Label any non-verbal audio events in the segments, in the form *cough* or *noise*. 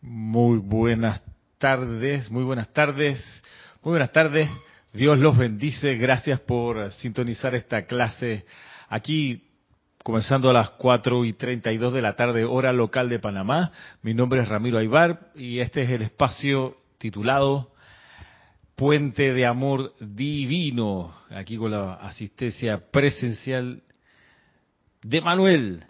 Muy buenas tardes, muy buenas tardes, muy buenas tardes. Dios los bendice. Gracias por sintonizar esta clase aquí, comenzando a las 4 y 32 de la tarde, hora local de Panamá. Mi nombre es Ramiro Aybar y este es el espacio titulado Puente de Amor Divino, aquí con la asistencia presencial de Manuel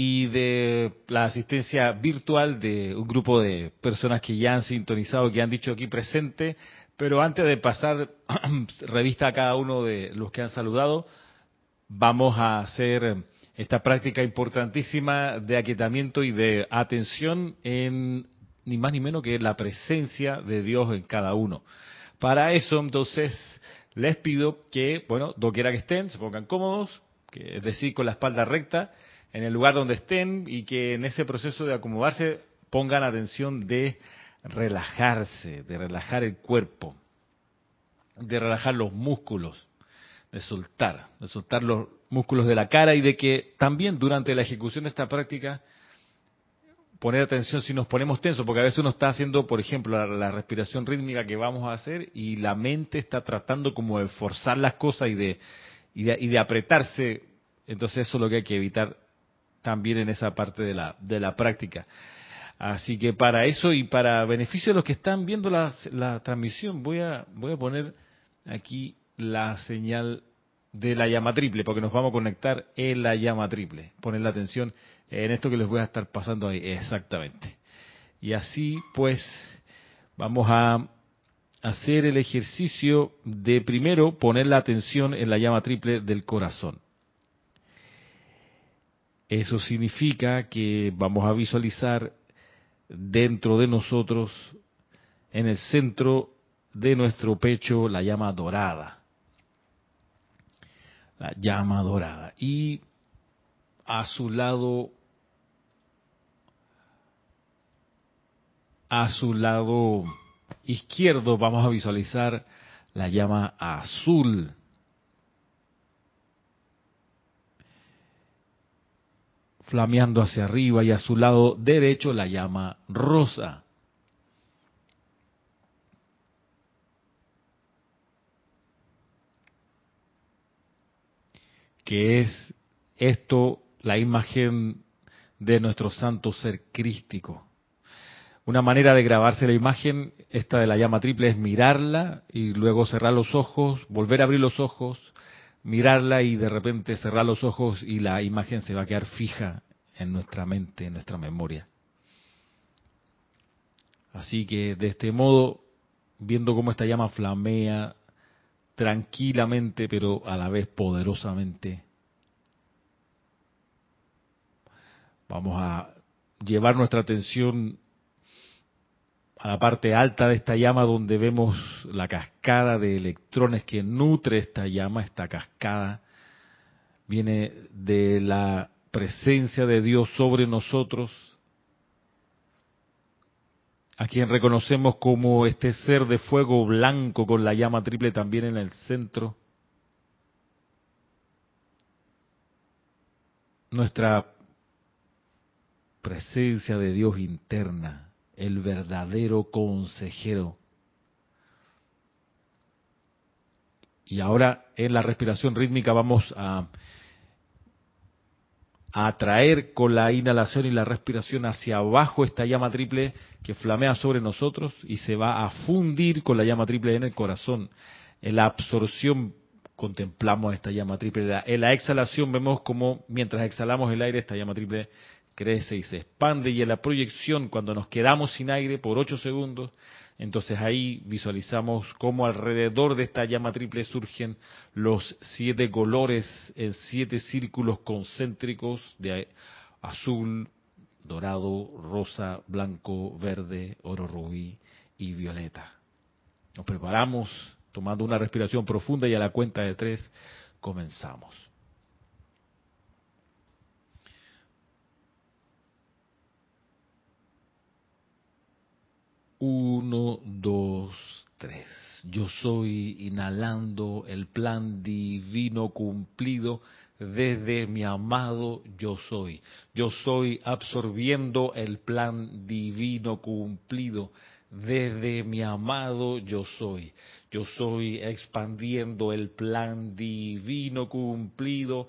y de la asistencia virtual de un grupo de personas que ya han sintonizado, que han dicho aquí presente. Pero antes de pasar *clears throat* revista a cada uno de los que han saludado, vamos a hacer esta práctica importantísima de aquietamiento y de atención en ni más ni menos que la presencia de Dios en cada uno. Para eso, entonces, les pido que, bueno, doquiera que estén, se pongan cómodos, que, es decir, con la espalda recta, en el lugar donde estén y que en ese proceso de acomodarse pongan atención de relajarse, de relajar el cuerpo, de relajar los músculos, de soltar, de soltar los músculos de la cara y de que también durante la ejecución de esta práctica poner atención si nos ponemos tensos, porque a veces uno está haciendo, por ejemplo, la, respiración rítmica que vamos a hacer y la mente está tratando como de forzar las cosas y de, y de, y de apretarse. Entonces eso es lo que hay que evitar también en esa parte de la, de la práctica. Así que para eso y para beneficio de los que están viendo la, la transmisión, voy a, voy a poner aquí la señal de la llama triple, porque nos vamos a conectar en la llama triple. Poner la atención en esto que les voy a estar pasando ahí, exactamente. Y así pues vamos a hacer el ejercicio de primero poner la atención en la llama triple del corazón. Eso significa que vamos a visualizar dentro de nosotros, en el centro de nuestro pecho, la llama dorada. La llama dorada. Y a su lado, a su lado izquierdo vamos a visualizar la llama azul. Flameando hacia arriba y a su lado derecho la llama rosa. que es esto la imagen de nuestro santo ser crístico. Una manera de grabarse la imagen, esta de la llama triple, es mirarla y luego cerrar los ojos, volver a abrir los ojos, mirarla y de repente cerrar los ojos y la imagen se va a quedar fija en nuestra mente, en nuestra memoria. Así que de este modo, viendo cómo esta llama flamea tranquilamente, pero a la vez poderosamente, vamos a llevar nuestra atención a la parte alta de esta llama donde vemos la cascada de electrones que nutre esta llama, esta cascada viene de la presencia de Dios sobre nosotros, a quien reconocemos como este ser de fuego blanco con la llama triple también en el centro. Nuestra presencia de Dios interna el verdadero consejero. Y ahora en la respiración rítmica vamos a, atraer con la inhalación y la respiración hacia abajo esta llama triple que flamea sobre nosotros y se va a fundir con la llama triple en el corazón. En la absorción contemplamos esta llama triple. En la exhalación vemos como mientras exhalamos el aire, esta llama triple crece y se expande y en la proyección cuando nos quedamos sin aire por ocho segundos, entonces ahí visualizamos cómo alrededor de esta llama triple surgen los siete colores en siete círculos concéntricos de azul, dorado, rosa, blanco, verde, oro rubí y violeta. Nos preparamos tomando una respiración profunda y a la cuenta de tres comenzamos. Uno, dos, tres. yo soy inhalando el plan divino cumplido desde mi amado yo soy. Yo soy absorbiendo el plan divino cumplido desde mi amado yo soy. Yo soy expandiendo el plan divino cumplido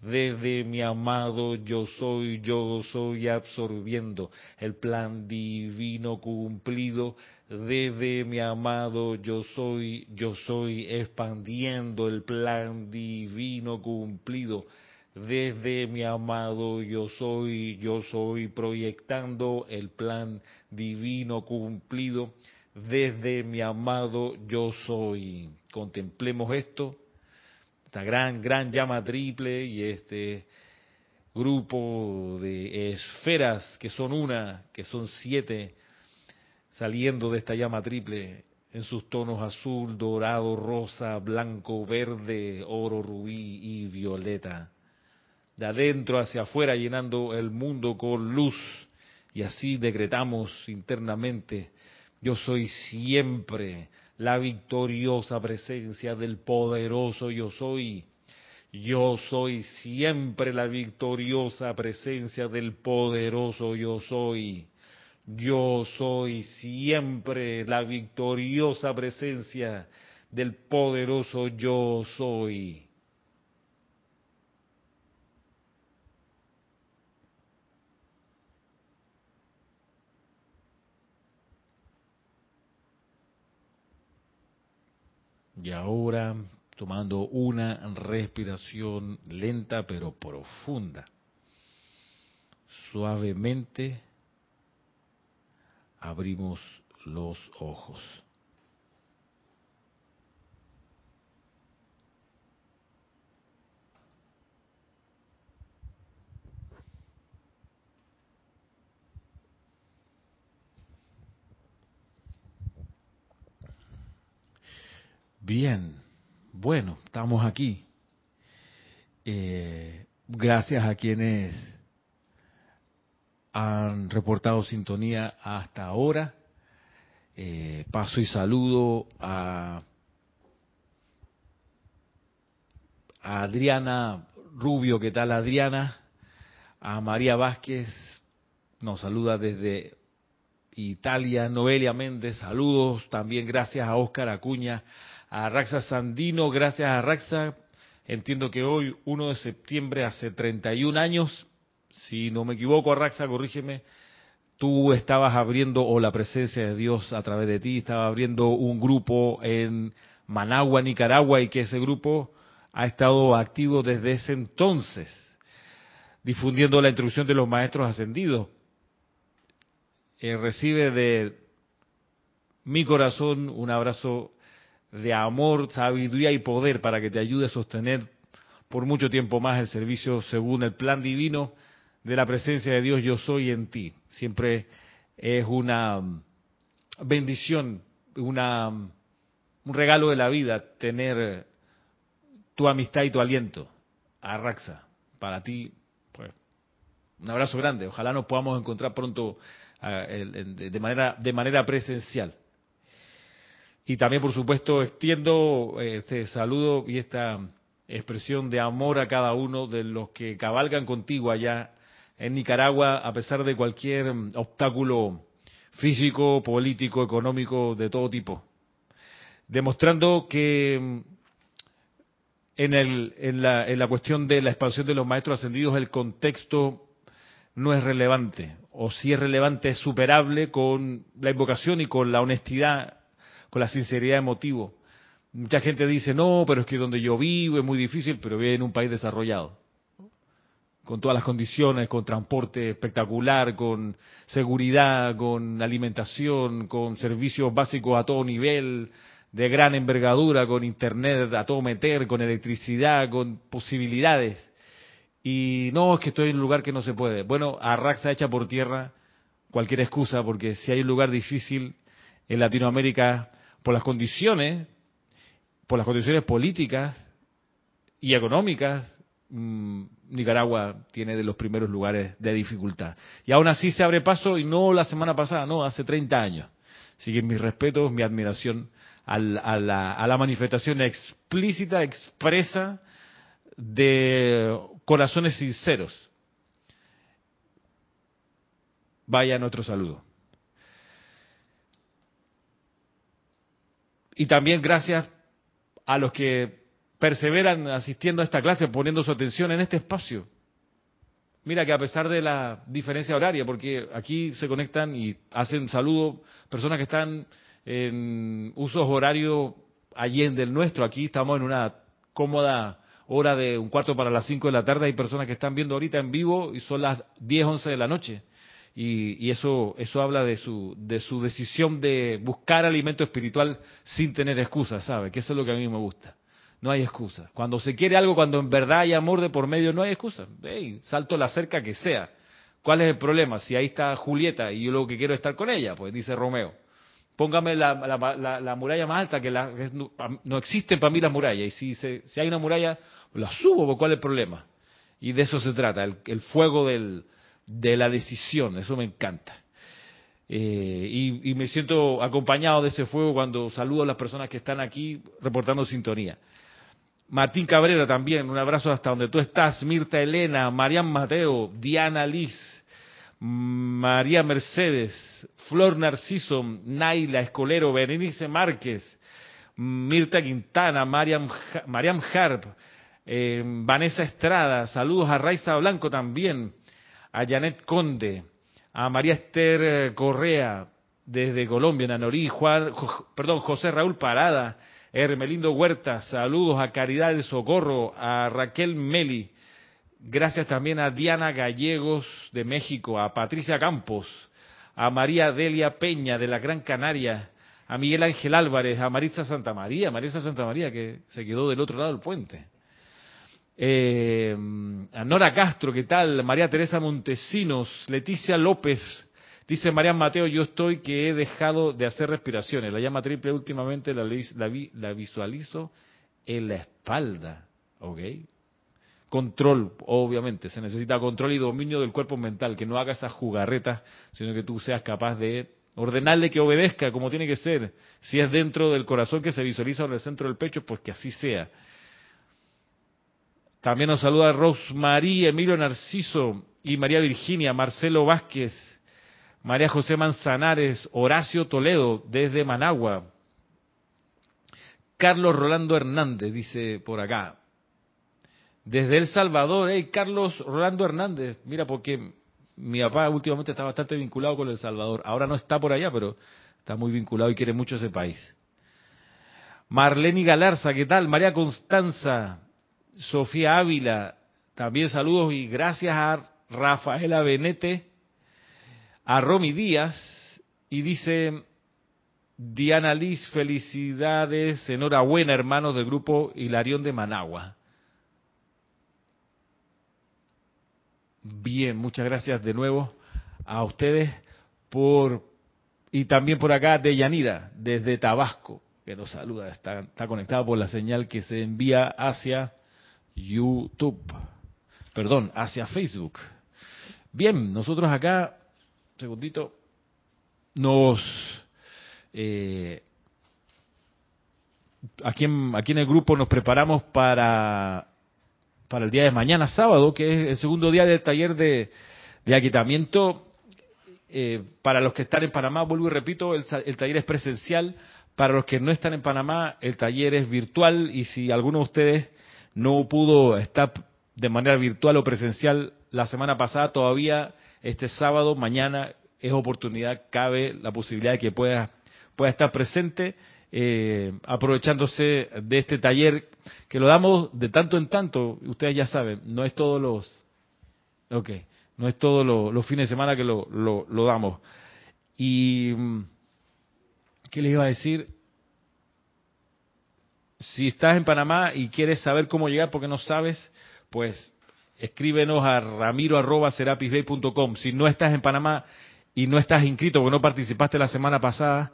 desde mi amado yo soy, yo soy absorbiendo el plan divino cumplido. Desde mi amado yo soy, yo soy expandiendo el plan divino cumplido. Desde mi amado yo soy, yo soy proyectando el plan divino cumplido. Desde mi amado yo soy. Contemplemos esto esta gran, gran llama triple y este grupo de esferas que son una, que son siete, saliendo de esta llama triple en sus tonos azul, dorado, rosa, blanco, verde, oro, rubí y violeta. De adentro hacia afuera llenando el mundo con luz y así decretamos internamente, yo soy siempre la victoriosa presencia del poderoso yo soy. Yo soy siempre la victoriosa presencia del poderoso yo soy. Yo soy siempre la victoriosa presencia del poderoso yo soy. Y ahora tomando una respiración lenta pero profunda. Suavemente abrimos los ojos. Bien, bueno, estamos aquí. Eh, gracias a quienes han reportado sintonía hasta ahora. Eh, paso y saludo a, a Adriana Rubio, ¿qué tal Adriana? A María Vázquez, nos saluda desde Italia, Noelia Méndez, saludos, también gracias a Óscar Acuña, a Raxa Sandino, gracias a Raxa. Entiendo que hoy, 1 de septiembre, hace 31 años, si no me equivoco, Raxa, corrígeme, tú estabas abriendo, o la presencia de Dios a través de ti, estaba abriendo un grupo en Managua, Nicaragua, y que ese grupo ha estado activo desde ese entonces, difundiendo la instrucción de los maestros ascendidos. Eh, recibe de mi corazón un abrazo de amor, sabiduría y poder para que te ayude a sostener por mucho tiempo más el servicio según el plan divino de la presencia de Dios yo soy en ti. Siempre es una bendición, una, un regalo de la vida tener tu amistad y tu aliento. Arraxa, para ti, pues, un abrazo grande. Ojalá nos podamos encontrar pronto eh, de manera, de manera presencial. Y también, por supuesto, extiendo este saludo y esta expresión de amor a cada uno de los que cabalgan contigo allá en Nicaragua, a pesar de cualquier obstáculo físico, político, económico, de todo tipo. Demostrando que en, el, en, la, en la cuestión de la expansión de los maestros ascendidos el contexto no es relevante, o si es relevante es superable con la invocación y con la honestidad con la sinceridad de motivo. Mucha gente dice, no, pero es que donde yo vivo es muy difícil, pero vive en un país desarrollado con todas las condiciones, con transporte espectacular, con seguridad, con alimentación, con servicios básicos a todo nivel, de gran envergadura, con internet a todo meter, con electricidad, con posibilidades. Y no, es que estoy en un lugar que no se puede. Bueno, Arraxa echa por tierra cualquier excusa, porque si hay un lugar difícil en Latinoamérica, por las condiciones, por las condiciones políticas y económicas, Mm, Nicaragua tiene de los primeros lugares de dificultad. Y aún así se abre paso y no la semana pasada, no, hace 30 años. Así que mis respetos, mi admiración a la, a la manifestación explícita, expresa de corazones sinceros. Vaya nuestro saludo. Y también gracias a los que perseveran asistiendo a esta clase, poniendo su atención en este espacio. Mira que a pesar de la diferencia horaria, porque aquí se conectan y hacen saludo personas que están en usos horarios allende del nuestro, aquí estamos en una cómoda hora de un cuarto para las cinco de la tarde, hay personas que están viendo ahorita en vivo y son las diez, once de la noche. Y, y, eso, eso habla de su, de su decisión de buscar alimento espiritual sin tener excusas, ¿sabe? Que eso es lo que a mí me gusta. No hay excusa. Cuando se quiere algo, cuando en verdad hay amor de por medio, no hay excusa. salto la cerca que sea. ¿Cuál es el problema? Si ahí está Julieta y yo lo que quiero es estar con ella, pues dice Romeo. Póngame la, la, muralla más alta, que, la, no, existen para mí las murallas. Y si, si hay una muralla, la subo, pues, ¿cuál es el problema? Y de eso se trata, el, fuego del, de la decisión, eso me encanta. Eh, y, me siento acompañado de ese fuego cuando saludo a las personas que están aquí reportando sintonía. Martín Cabrera también, un abrazo hasta donde tú estás, Mirta Elena, Marian Mateo, Diana Liz, María Mercedes, Flor Narciso, Naila Escolero, Berenice Márquez, Mirta Quintana, Mariam, Mariam Harp, eh, Vanessa Estrada, saludos a Raiza Blanco también, a Janet Conde, a María Esther eh, Correa desde Colombia, Nanorí, Juan, perdón, José Raúl Parada, Hermelindo Huerta, saludos a Caridad del Socorro, a Raquel Meli, gracias también a Diana Gallegos de México, a Patricia Campos, a María Delia Peña de la Gran Canaria, a Miguel Ángel Álvarez, a Maritza Santa María, Maritza Santa María que se quedó del otro lado del puente. Eh, a Nora Castro, ¿qué tal? María Teresa Montesinos, Leticia López, Dice Marian Mateo, yo estoy que he dejado de hacer respiraciones. La llama triple últimamente la, la, visualizo en la espalda. ¿Ok? Control, obviamente. Se necesita control y dominio del cuerpo mental. Que no haga esas jugarretas, sino que tú seas capaz de ordenarle que obedezca como tiene que ser. Si es dentro del corazón que se visualiza en el centro del pecho, pues que así sea. También nos saluda Rosmarie, Emilio Narciso y María Virginia, Marcelo Vázquez, María José Manzanares, Horacio Toledo, desde Managua. Carlos Rolando Hernández, dice por acá. Desde El Salvador, hey, Carlos Rolando Hernández, mira, porque mi papá últimamente está bastante vinculado con El Salvador. Ahora no está por allá, pero está muy vinculado y quiere mucho ese país. Marlene Galarza, ¿qué tal? María Constanza, Sofía Ávila, también saludos y gracias a Rafaela Benete a Romy Díaz y dice, Diana Liz, felicidades, enhorabuena hermanos del grupo Hilarión de Managua. Bien, muchas gracias de nuevo a ustedes por y también por acá de Yanira, desde Tabasco, que nos saluda, está, está conectado por la señal que se envía hacia YouTube, perdón, hacia Facebook. Bien, nosotros acá segundito, nos eh, aquí, en, aquí en el grupo nos preparamos para, para el día de mañana, sábado, que es el segundo día del taller de, de aquitamiento. Eh, para los que están en Panamá, vuelvo y repito, el, el taller es presencial. Para los que no están en Panamá, el taller es virtual y si alguno de ustedes no pudo estar de manera virtual o presencial la semana pasada, todavía este sábado, mañana es oportunidad, cabe la posibilidad de que pueda, pueda estar presente eh, aprovechándose de este taller que lo damos de tanto en tanto. Ustedes ya saben, no es todos los, ok, no es todos los, fines de semana que lo, lo, lo damos. Y, mm, ¿qué les iba a decir? Si estás en Panamá y quieres saber cómo llegar porque no sabes, pues escríbenos a ramiro.serapisbay.com. Si no estás en Panamá y no estás inscrito porque no participaste la semana pasada,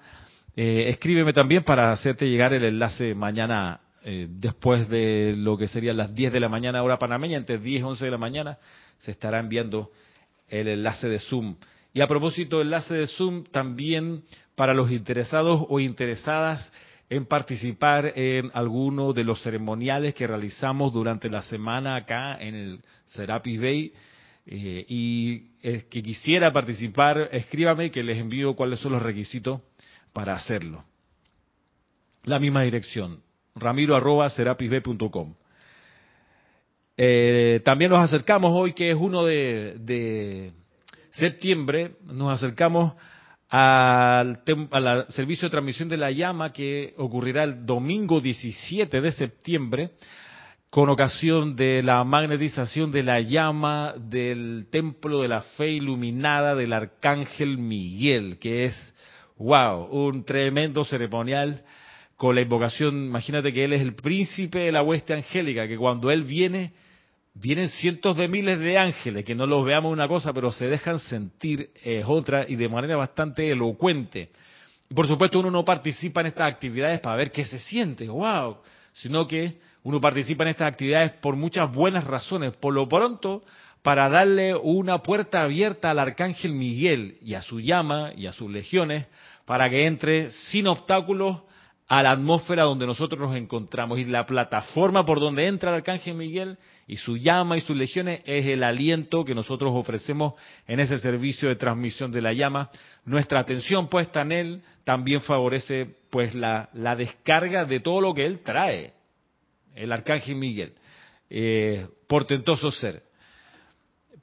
eh, escríbeme también para hacerte llegar el enlace mañana eh, después de lo que serían las 10 de la mañana hora panameña, entre 10 y 11 de la mañana, se estará enviando el enlace de Zoom. Y a propósito, enlace de Zoom también para los interesados o interesadas en participar en alguno de los ceremoniales que realizamos durante la semana acá en el Serapis Bay. Eh, y es que quisiera participar, escríbame que les envío cuáles son los requisitos para hacerlo. La misma dirección, ramiro eh, también nos acercamos hoy, que es uno de, de septiembre, nos acercamos al, servicio de transmisión de la llama que ocurrirá el domingo 17 de septiembre con ocasión de la magnetización de la llama del templo de la fe iluminada del arcángel Miguel, que es, wow, un tremendo ceremonial con la invocación, imagínate que él es el príncipe de la hueste angélica, que cuando él viene, vienen cientos de miles de ángeles, que no los veamos una cosa, pero se dejan sentir es otra y de manera bastante elocuente. Y por supuesto uno no participa en estas actividades para ver qué se siente, wow, sino que uno participa en estas actividades por muchas buenas razones. Por lo pronto, para darle una puerta abierta al arcángel Miguel y a su llama y a sus legiones, para que entre sin obstáculos a la atmósfera donde nosotros nos encontramos. Y la plataforma por donde entra el arcángel Miguel y su llama y sus legiones es el aliento que nosotros ofrecemos en ese servicio de transmisión de la llama. Nuestra atención puesta en él también favorece pues la, la descarga de todo lo que él trae. El arcángel Miguel, eh, portentoso ser.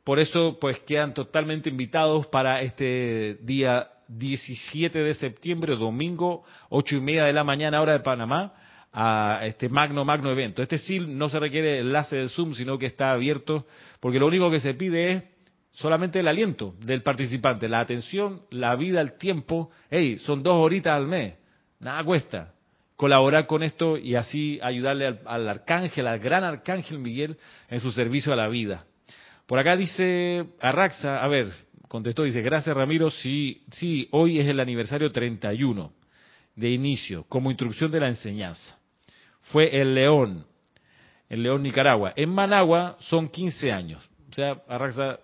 Por eso pues quedan totalmente invitados para este día 17 de septiembre, domingo, ocho y media de la mañana, hora de Panamá, a este magno, magno evento. Este sí no se requiere enlace de Zoom, sino que está abierto, porque lo único que se pide es solamente el aliento del participante, la atención, la vida, el tiempo. Hey, son dos horitas al mes, nada cuesta colaborar con esto y así ayudarle al, al, arcángel, al gran arcángel Miguel en su servicio a la vida. Por acá dice Arraxa, a ver, contestó, dice, gracias Ramiro, sí, sí, hoy es el aniversario 31 de inicio, como instrucción de la enseñanza fue el León, el León Nicaragua. En Managua son 15 años. O sea, Arraxa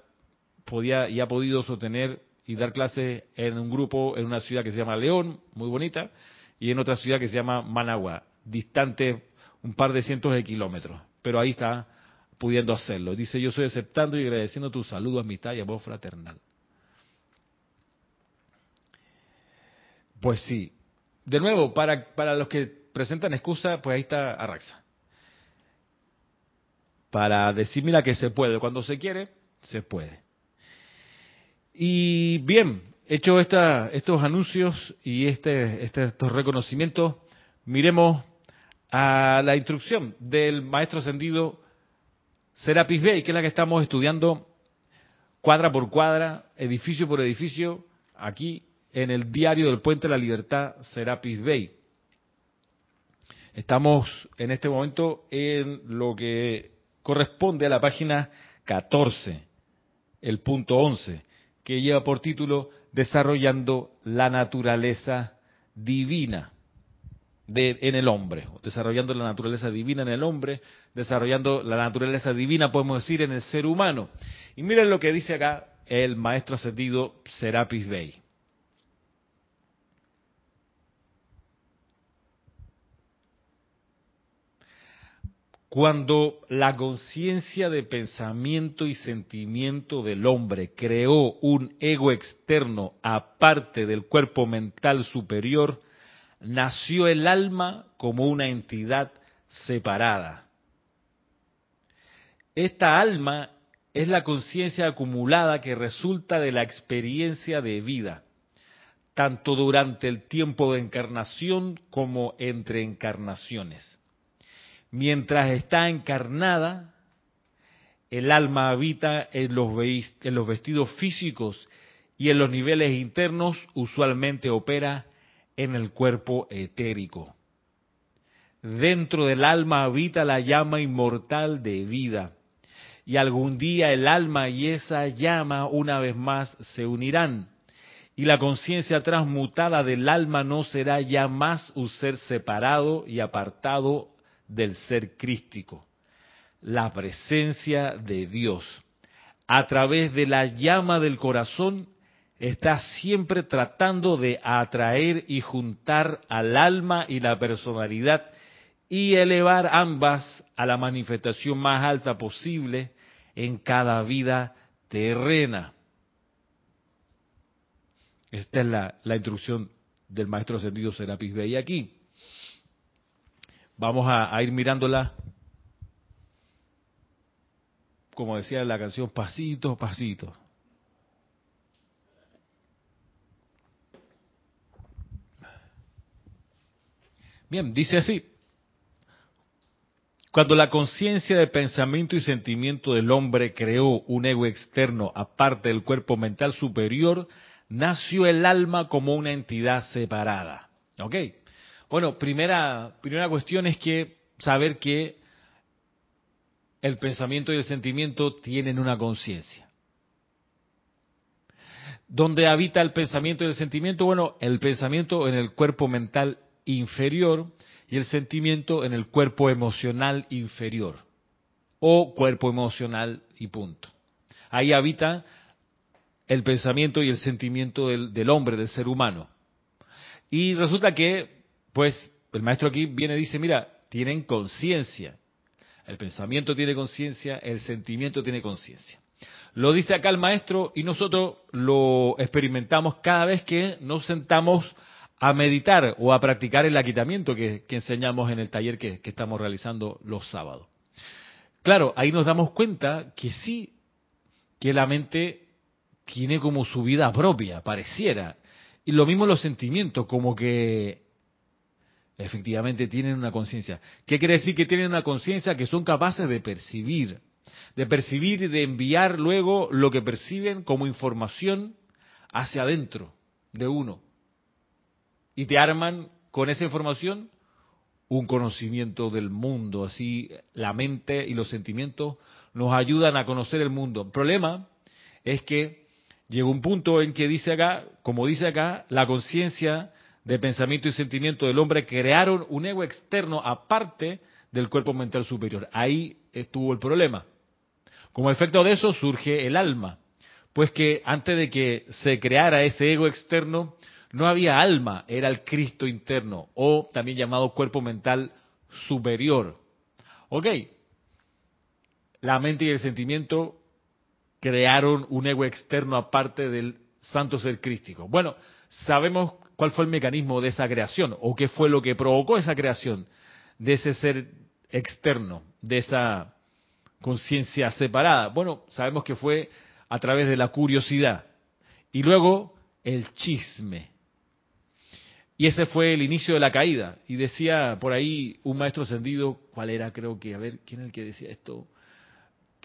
podía y ha podido sostener y dar clases en un grupo en una ciudad que se llama León, muy bonita, y en otra ciudad que se llama Managua, distante un par de cientos de kilómetros. Pero ahí está pudiendo hacerlo. Dice, yo soy aceptando y agradeciendo tu saludo, amistad y amor fraternal. Pues sí. De nuevo, para, para los que presentan excusa, pues ahí está Arraxa. Para decir, mira que se puede, cuando se quiere, se puede. Y bien, hecho esta, estos anuncios y este, este, estos reconocimientos, miremos a la instrucción del maestro ascendido Serapis Bey, que es la que estamos estudiando cuadra por cuadra, edificio por edificio, aquí en el diario del Puente de la Libertad Serapis Bay. Estamos en este momento en lo que corresponde a la página 14, el punto 11, que lleva por título Desarrollando la naturaleza divina en el hombre, desarrollando la naturaleza divina en el hombre, desarrollando la naturaleza divina, podemos decir, en el ser humano. Y miren lo que dice acá el maestro ascendido Serapis Bey. Cuando la conciencia de pensamiento y sentimiento del hombre creó un ego externo aparte del cuerpo mental superior, nació el alma como una entidad separada. Esta alma es la conciencia acumulada que resulta de la experiencia de vida, tanto durante el tiempo de encarnación como entre encarnaciones. Mientras está encarnada, el alma habita en los, en los vestidos físicos y en los niveles internos usualmente opera en el cuerpo etérico. Dentro del alma habita la llama inmortal de vida. Y algún día el alma y esa llama una vez más se unirán. Y la conciencia transmutada del alma no será ya más un ser separado y apartado del ser crístico. La presencia de Dios a través de la llama del corazón está siempre tratando de atraer y juntar al alma y la personalidad y elevar ambas a la manifestación más alta posible en cada vida terrena. Esta es la, instrucción del maestro ascendido Serapis Bey aquí. Vamos a, ir mirándola, como decía la canción, pasito a pasito. Bien, dice así. Cuando la conciencia de pensamiento y sentimiento del hombre creó un ego externo aparte del cuerpo mental superior, nació el alma como una entidad separada. ¿Ok? Bueno, primera, primera cuestión es que saber que el pensamiento y el sentimiento tienen una conciencia. ¿Dónde habita el pensamiento y el sentimiento? Bueno, el pensamiento en el cuerpo mental inferior y el sentimiento en el cuerpo emocional inferior o cuerpo emocional y punto. Ahí habita el pensamiento y el sentimiento del, hombre, del ser humano. Y resulta que, pues, el maestro aquí viene y dice, mira, tienen conciencia. El pensamiento tiene conciencia, el sentimiento tiene conciencia. Lo dice acá el maestro y nosotros lo experimentamos cada vez que nos sentamos a meditar o a practicar el aquitamiento que, enseñamos en el taller que, que, estamos realizando los sábados. Claro, ahí nos damos cuenta que sí, que la mente tiene como su vida propia, pareciera. Y lo mismo los sentimientos, como que efectivamente tienen una conciencia. ¿Qué quiere decir que tienen una conciencia que son capaces de percibir? De percibir y de enviar luego lo que perciben como información hacia adentro de uno y te arman con esa información un conocimiento del mundo. Así la mente y los sentimientos nos ayudan a conocer el mundo. El problema es que llegó un punto en que dice acá, como dice acá, la conciencia de pensamiento y sentimiento del hombre crearon un ego externo aparte del cuerpo mental superior. Ahí estuvo el problema. Como efecto de eso surge el alma, pues que antes de que se creara ese ego externo, no había alma, era el Cristo interno, o también llamado cuerpo mental superior. Ok, la mente y el sentimiento crearon un ego externo aparte del santo ser crístico. Bueno, sabemos cuál fue el mecanismo de esa creación, o qué fue lo que provocó esa creación de ese ser externo, de esa conciencia separada. Bueno, sabemos que fue a través de la curiosidad. Y luego el chisme. Y ese fue el inicio de la caída. Y decía por ahí un maestro ascendido, ¿cuál era? Creo que, a ver, ¿quién es el que decía esto?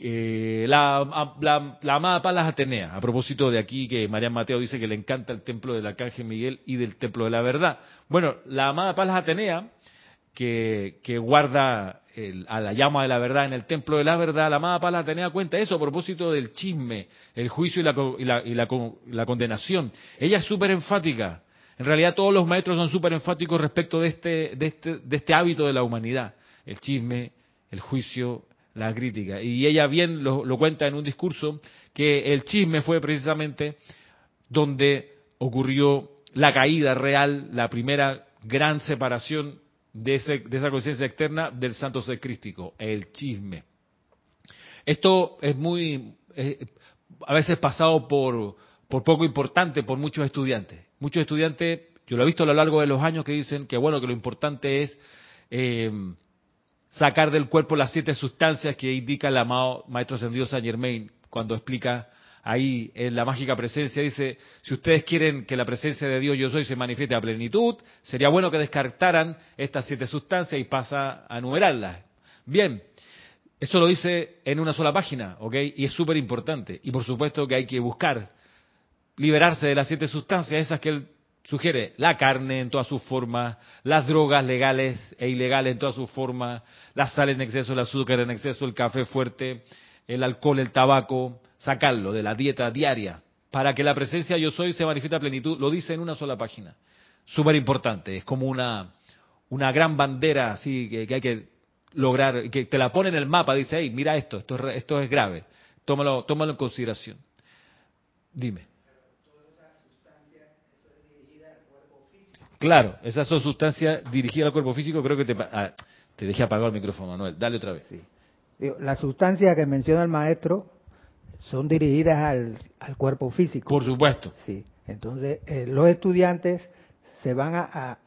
La, la, amada Palas Atenea, a propósito de aquí que María Mateo dice que le encanta el templo del Arcángel Miguel y del templo de la verdad. Bueno, la amada Palas Atenea, que, guarda a la llama de la verdad en el templo de la verdad, la amada Palas Atenea cuenta eso a propósito del chisme, el juicio y la, y la, y la, la condenación. Ella es súper enfática en realidad todos los maestros son súper enfáticos respecto de este, de, este, de este hábito de la humanidad, el chisme, el juicio, la crítica. Y ella bien lo, cuenta en un discurso que el chisme fue precisamente donde ocurrió la caída real, la primera gran separación de, ese, de esa conciencia externa del santo ser crístico, el chisme. Esto es muy, eh, a veces pasado por, por poco importante por muchos estudiantes. Muchos estudiantes, yo lo he visto a lo largo de los años, que dicen que bueno, que lo importante es eh, sacar del cuerpo las siete sustancias que indica el amado Maestro Ascendido Saint Germain cuando explica ahí en la mágica presencia dice, si ustedes quieren que la presencia de Dios yo soy se manifieste a plenitud, sería bueno que descartaran estas siete sustancias y pasa a enumerarlas. Bien, eso lo dice en una sola página, ¿ok? Y es súper importante. Y por supuesto que hay que buscar liberarse de las siete sustancias, esas que él sugiere, la carne en todas sus formas, las drogas legales e ilegales en todas sus formas, la sal en exceso, el azúcar en exceso, el café fuerte, el alcohol, el tabaco, sacarlo de la dieta diaria, para que la presencia yo soy se manifieste a plenitud, lo dice en una sola página. Súper importante, es como una, una gran bandera así que, hay que lograr, que te la pone en el mapa, dice, hey, mira esto, esto, esto es grave, tómalo, tómalo en consideración. Dime. Claro, esas son sustancias dirigidas al cuerpo físico, creo que te, ah, te dejé apagado el micrófono, Manuel. Dale otra vez. Sí. Las sustancias que menciona el maestro son dirigidas al, cuerpo físico. Por supuesto. Sí. Entonces, eh, los estudiantes se van a,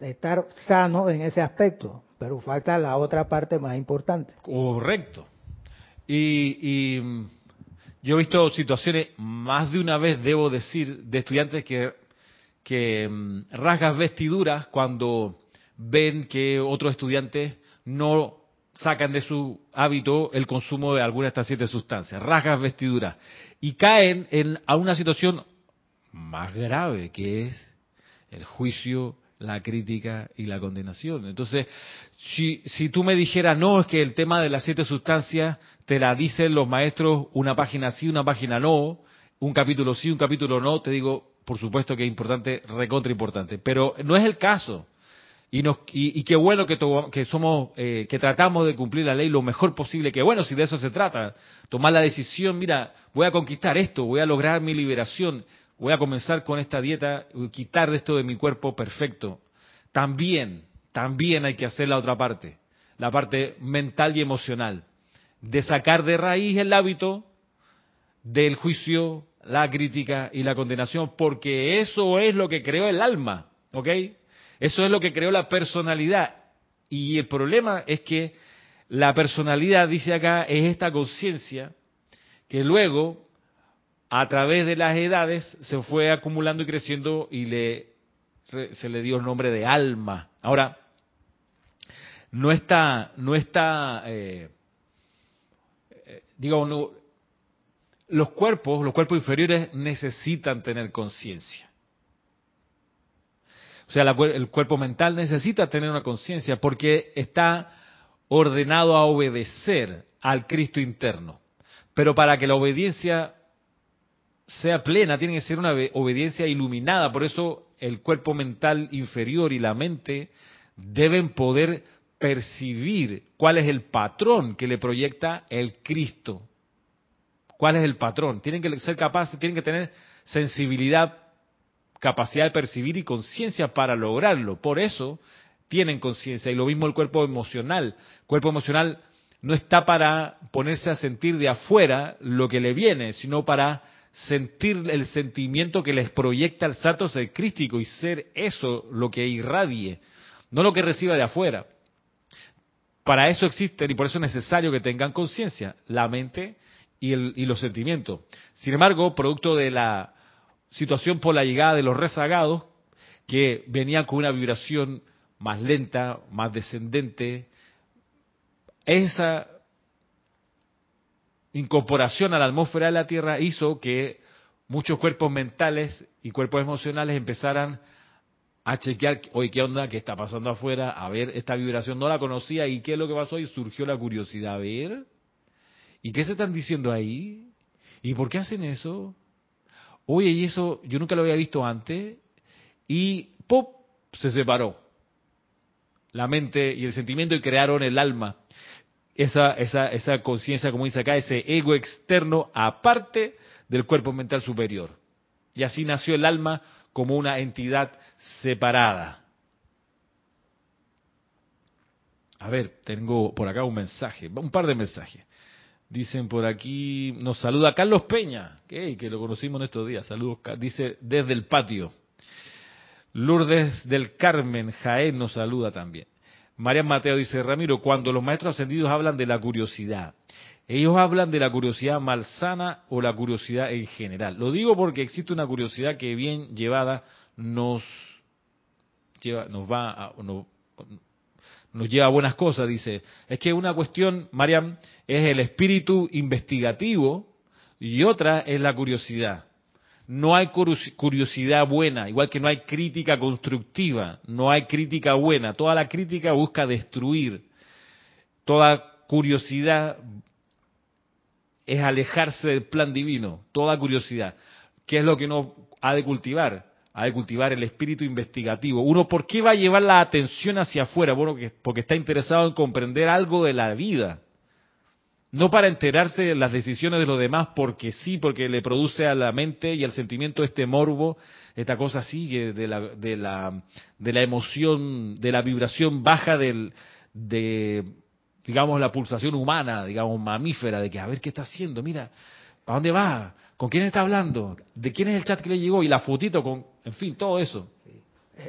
estar sanos en ese aspecto, pero falta la otra parte más importante. Correcto. Y, y mm, yo he visto situaciones, más de una vez debo decir, de estudiantes que, que mm, rasgas vestiduras cuando ven que otros estudiantes no sacan de su hábito el consumo de alguna de estas siete sustancias, rasgas vestiduras, y caen en, a una situación más grave, que es el juicio, la crítica y la condenación. Entonces, si, si tú me dijeras, no, es que el tema de las siete sustancias te la dicen los maestros una página sí, una página no, un capítulo sí, un capítulo no, te digo, por supuesto que es importante, recontra importante, pero no es el caso. Y, nos, qué bueno que, que somos, eh, que tratamos de cumplir la ley lo mejor posible. Que bueno, si de eso se trata, tomar la decisión, mira, voy a conquistar esto, voy a lograr mi liberación, voy a comenzar con esta dieta, quitar esto de mi cuerpo perfecto. También, también hay que hacer la otra parte, la parte mental y emocional, de sacar de raíz el hábito del juicio, la crítica y la condenación, porque eso es lo que creó el alma, ¿ok? Eso es lo que creó la personalidad. Y el problema es que la personalidad, dice acá, es esta conciencia que luego, a través de las edades, se fue acumulando y creciendo y le, se le dio el nombre de alma. Ahora, no está, no está, eh, eh digamos, los cuerpos, los cuerpos inferiores necesitan tener conciencia. O sea, el cuerpo mental necesita tener una conciencia porque está ordenado a obedecer al Cristo interno. Pero para que la obediencia sea plena, tiene que ser una obediencia iluminada. Por eso el cuerpo mental inferior y la mente deben poder percibir cuál es el patrón que le proyecta el Cristo. ¿Cuál es el patrón? Tienen que ser capaces, tienen que tener sensibilidad capacidad de percibir y conciencia para lograrlo. Por eso tienen conciencia. Y lo mismo el cuerpo emocional. El cuerpo emocional no está para ponerse a sentir de afuera lo que le viene, sino para sentir el sentimiento que les proyecta el salto ser crístico y ser eso lo que irradie, no lo que reciba de afuera. Para eso existen y por eso es necesario que tengan conciencia, la mente y, y los sentimientos. Sin embargo, producto de la situación por la llegada de los rezagados, que venían con una vibración más lenta, más descendente. Esa incorporación a la atmósfera de la Tierra hizo que muchos cuerpos mentales y cuerpos emocionales empezaran a chequear, oye, ¿qué onda? ¿Qué está pasando afuera? A ver, esta vibración no la conocía y qué es lo que pasó y surgió la curiosidad. A ver, ¿y qué se están diciendo ahí? ¿Y por qué hacen eso? oye, y eso yo nunca lo había visto antes, y ¡pop! se separó la mente y el sentimiento y crearon el alma. Esa, esa, esa conciencia, como dice acá, ese ego externo aparte del cuerpo mental superior. Y así nació el alma como una entidad separada. A ver, tengo por acá un mensaje, un par de mensajes. Dicen por aquí, nos saluda Carlos Peña, que, que lo conocimos en estos días. Saludos, dice desde el patio. Lourdes del Carmen Jaén nos saluda también. María Mateo dice, Ramiro, cuando los maestros ascendidos hablan de la curiosidad, Ellos hablan de la curiosidad malsana o la curiosidad en general. Lo digo porque existe una curiosidad que bien llevada nos lleva, nos va a, nos lleva a buenas cosas, dice. Es que una cuestión, Mariam, es el espíritu investigativo y otra es la curiosidad. No hay curiosidad buena, igual que no hay crítica constructiva, no hay crítica buena. Toda la crítica busca destruir. Toda curiosidad es alejarse del plan divino, toda curiosidad. ¿Qué es lo que uno ha de cultivar? Ha de cultivar el espíritu investigativo. Uno, ¿por qué va a llevar la atención hacia afuera? Bueno, porque está interesado en comprender algo de la vida. No para enterarse de las decisiones de los demás porque sí, porque le produce a la mente y al sentimiento este morbo, esta cosa sigue de la, de la, de la emoción, de la vibración baja del, de, digamos, la pulsación humana, digamos, mamífera, de que a ver qué está haciendo, mira, ¿para dónde va? ¿Con quién está hablando? ¿De quién es el chat que le llegó? Y la fotito con, en fin, todo eso.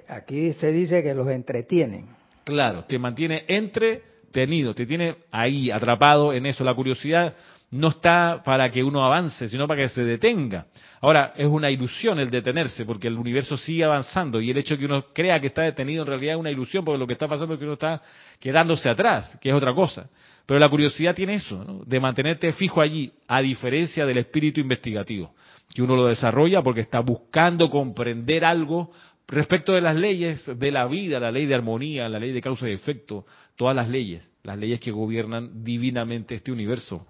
Aquí se dice que los entretienen. Claro, te mantiene entre tenido, te tiene ahí atrapado en eso. La curiosidad no está para que uno avance, sino para que se detenga. Ahora, es una ilusión el detenerse, porque el universo sigue avanzando y el hecho de que uno crea que está detenido en realidad es una ilusión, porque lo que está pasando es que uno está quedándose atrás, que es otra cosa. Pero la curiosidad tiene eso, de mantenerte fijo allí, a diferencia del espíritu investigativo, que uno lo desarrolla porque está buscando comprender algo respecto de las leyes de la vida, la ley de armonía, la ley de causa y efecto, todas las leyes, las leyes que gobiernan divinamente este universo.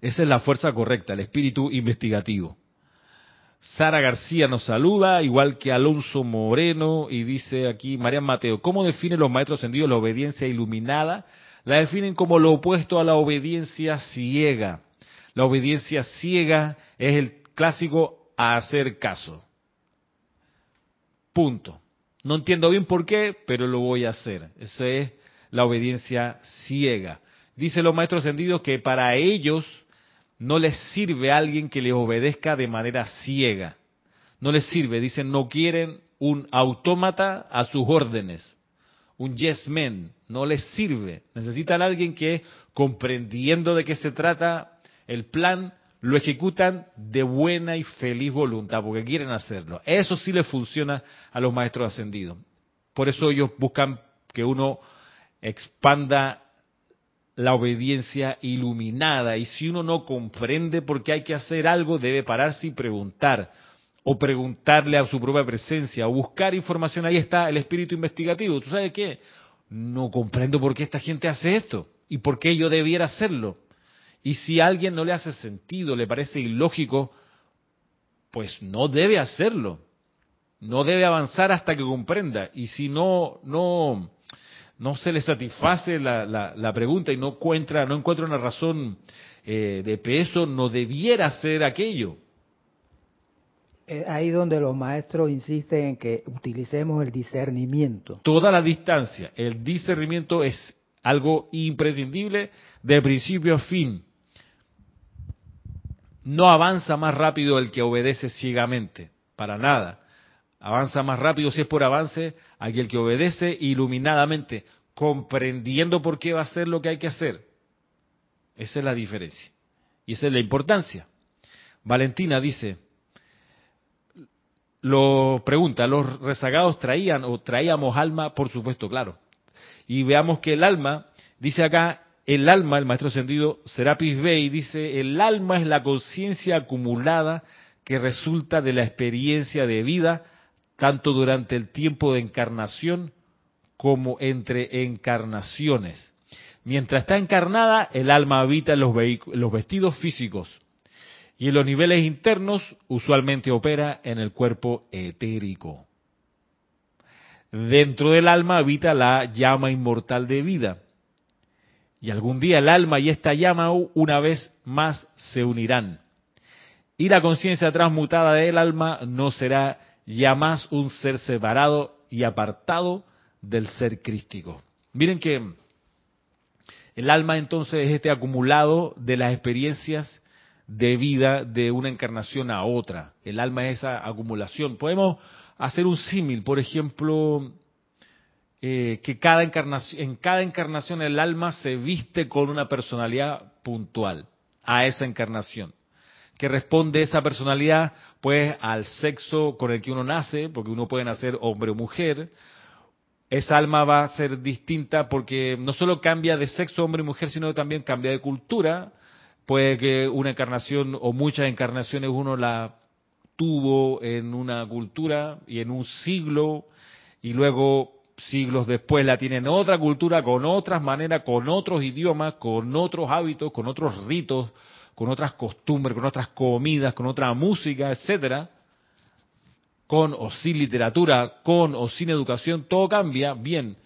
Esa es la fuerza correcta, el espíritu investigativo. Sara García nos saluda, igual que Alonso Moreno, y dice aquí María Mateo, ¿cómo definen los maestros ascendidos la obediencia iluminada? La definen como lo opuesto a la obediencia ciega. La obediencia ciega es el clásico a hacer caso. Punto. No entiendo bien por qué, pero lo voy a hacer. Esa es la obediencia ciega. Dice los maestros ascendidos que para ellos no les sirve alguien que les obedezca de manera ciega. No les sirve, dicen, no quieren un autómata a sus órdenes, un yes man, no les sirve. Necesitan alguien que, comprendiendo de qué se trata el plan, lo ejecutan de buena y feliz voluntad, porque quieren hacerlo. Eso sí les funciona a los maestros ascendidos. Por eso ellos buscan que uno expanda la obediencia iluminada. Y si uno no comprende por qué hay que hacer algo, debe pararse y preguntar. O preguntarle a su propia presencia, o buscar información. Ahí está el espíritu investigativo. ¿Tú sabes qué? No comprendo por qué esta gente hace esto y por qué yo debiera hacerlo. Y si a alguien no le hace sentido, le parece ilógico, pues no debe hacerlo. No debe avanzar hasta que comprenda. Y si no, no, no se le satisface la, la, pregunta y no encuentra, no encuentra una razón eh, de peso, no debiera hacer aquello. ahí donde los maestros insisten en que utilicemos el discernimiento. Toda la distancia, el discernimiento es algo imprescindible de principio a fin no avanza más rápido el que obedece ciegamente, para nada. Avanza más rápido si es por avance aquel que obedece iluminadamente, comprendiendo por qué va a hacer lo que hay que hacer. Esa es la diferencia. Y esa es la importancia. Valentina dice, lo pregunta, ¿los rezagados traían o traíamos alma? Por supuesto, claro. Y veamos que el alma, dice acá, el alma, el maestro sentido Serapis Bey dice, el alma es la conciencia acumulada que resulta de la experiencia de vida, tanto durante el tiempo de encarnación como entre encarnaciones. Mientras está encarnada, el alma habita en los, los vestidos físicos y en los niveles internos usualmente opera en el cuerpo etérico. Dentro del alma habita la llama inmortal de vida y algún día el alma y esta llama una vez más se unirán. Y la conciencia transmutada del alma no será ya más un ser separado y apartado del ser crístico. Miren que el alma entonces es este acumulado de las experiencias de vida de una encarnación a otra. El alma es esa acumulación. Podemos hacer un símil, por ejemplo, eh, que cada encarnación, en cada encarnación el alma se viste con una personalidad puntual a esa encarnación. Que responde esa personalidad pues al sexo con el que uno nace, porque uno puede nacer hombre o mujer. Esa alma va a ser distinta porque no solo cambia de sexo hombre y mujer, sino también cambia de cultura. Puede que una encarnación o muchas encarnaciones uno la tuvo en una cultura y en un siglo y luego siglos después la tiene en otra cultura, con otras maneras, con otros idiomas, con otros hábitos, con otros ritos, con otras costumbres, con otras comidas, con otra música, etcétera, con o sin literatura, con o sin educación, todo cambia. Bien,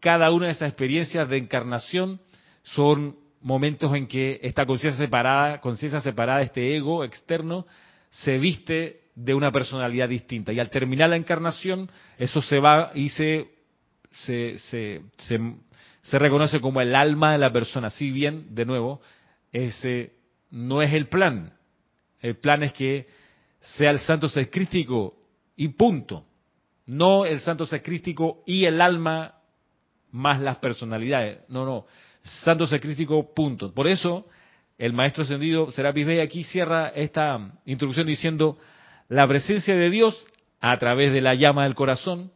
cada una de esas experiencias de encarnación son momentos en que esta conciencia separada, conciencia separada, este ego externo, se viste de una personalidad distinta. Y al terminar la encarnación, eso se va y se, se, se, se, reconoce como el alma de la persona. Si bien, de nuevo, ese no es el plan. El plan es que sea el santo sacrístico y punto. No el santo sacrístico y el alma más las personalidades. No, no. Santo sacrístico, punto. Por eso, el maestro ascendido Serapis Bey aquí cierra esta introducción diciendo, la presencia de Dios a través de la llama del corazón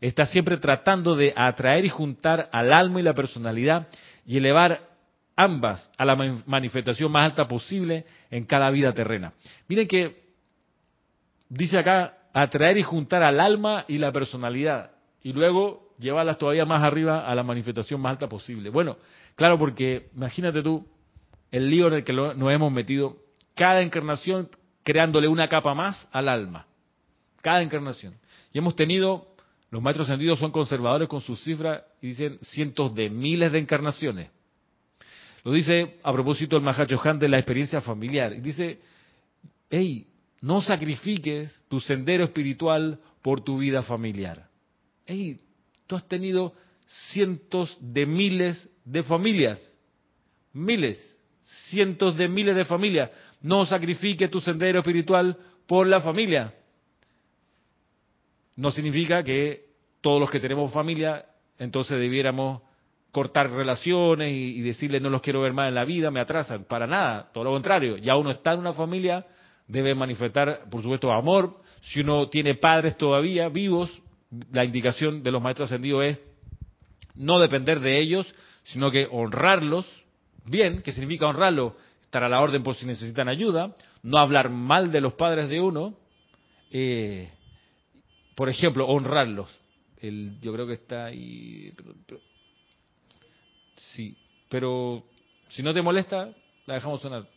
está siempre tratando de atraer y juntar al alma y la personalidad y elevar ambas a la manifestación más alta posible en cada vida terrena. Miren que dice acá atraer y juntar al alma y la personalidad y luego llevarlas todavía más arriba a la manifestación más alta posible. Bueno, claro, porque imagínate tú el lío en el que nos hemos metido, cada encarnación creándole una capa más al alma. Cada encarnación. Y hemos tenido, los maestros sentidos son conservadores con sus cifras y dicen cientos de miles de encarnaciones. Lo dice a propósito el Mahachohan de la experiencia familiar. Y dice, hey, no sacrifiques tu sendero espiritual por tu vida familiar. Hey, tú has tenido cientos de miles de familias. Miles cientos de miles de familias. No sacrifique tu sendero espiritual por la familia. No significa que todos los que tenemos familia, entonces debiéramos cortar relaciones y, decirle no los quiero ver más en la vida, me atrasan. Para nada, todo lo contrario. Ya uno está en una familia, debe manifestar, por supuesto, amor. Si uno tiene padres todavía vivos, la indicación de los maestros ascendidos es no depender de ellos, sino que honrarlos, bien, que significa honrarlo, estar a la orden por si necesitan ayuda, no hablar mal de los padres de uno, eh, por ejemplo, honrarlos. El, yo creo que está ahí. sí, pero si no te molesta, la dejamos sonar.